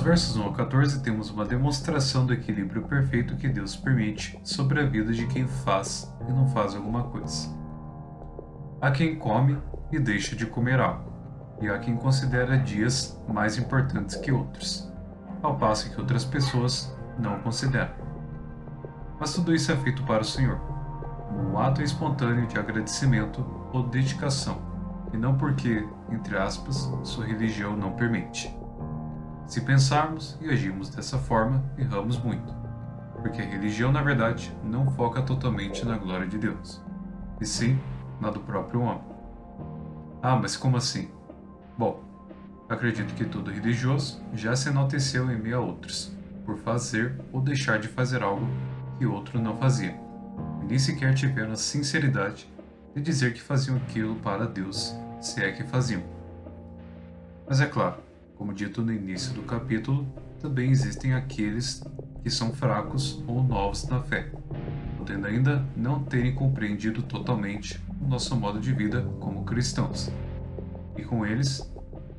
Nos versos 1 ao 14 temos uma demonstração do equilíbrio perfeito que Deus permite sobre a vida de quem faz e não faz alguma coisa. Há quem come e deixa de comer algo, e há quem considera dias mais importantes que outros, ao passo que outras pessoas não consideram. Mas tudo isso é feito para o Senhor, um ato espontâneo de agradecimento ou dedicação, e não porque, entre aspas, sua religião não permite. Se pensarmos e agirmos dessa forma, erramos muito, porque a religião, na verdade, não foca totalmente na glória de Deus, e sim na do próprio homem. Ah, mas como assim? Bom, acredito que todo religioso já se enalteceu em meio a outros, por fazer ou deixar de fazer algo que outro não fazia, e nem sequer tiveram a sinceridade de dizer que faziam aquilo para Deus, se é que faziam. Mas é claro, como dito no início do capítulo, também existem aqueles que são fracos ou novos na fé, podendo ainda não terem compreendido totalmente o nosso modo de vida como cristãos. E com eles,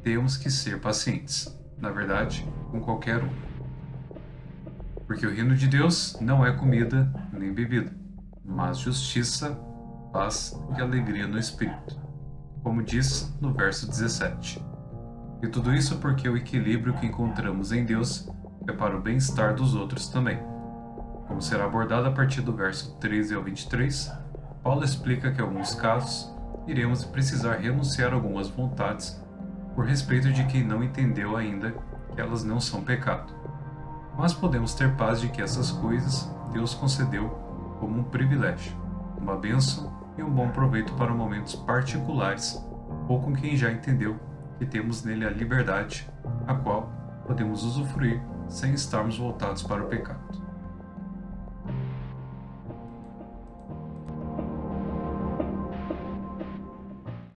temos que ser pacientes, na verdade, com qualquer um porque o reino de Deus não é comida nem bebida, mas justiça, paz e alegria no Espírito, como diz no verso 17. E tudo isso porque o equilíbrio que encontramos em Deus é para o bem-estar dos outros também. Como será abordado a partir do verso 13 ao 23, Paulo explica que em alguns casos iremos precisar renunciar a algumas vontades por respeito de quem não entendeu ainda que elas não são pecado mas podemos ter paz de que essas coisas Deus concedeu como um privilégio, uma bênção e um bom proveito para momentos particulares ou com quem já entendeu que temos nele a liberdade, a qual podemos usufruir sem estarmos voltados para o pecado.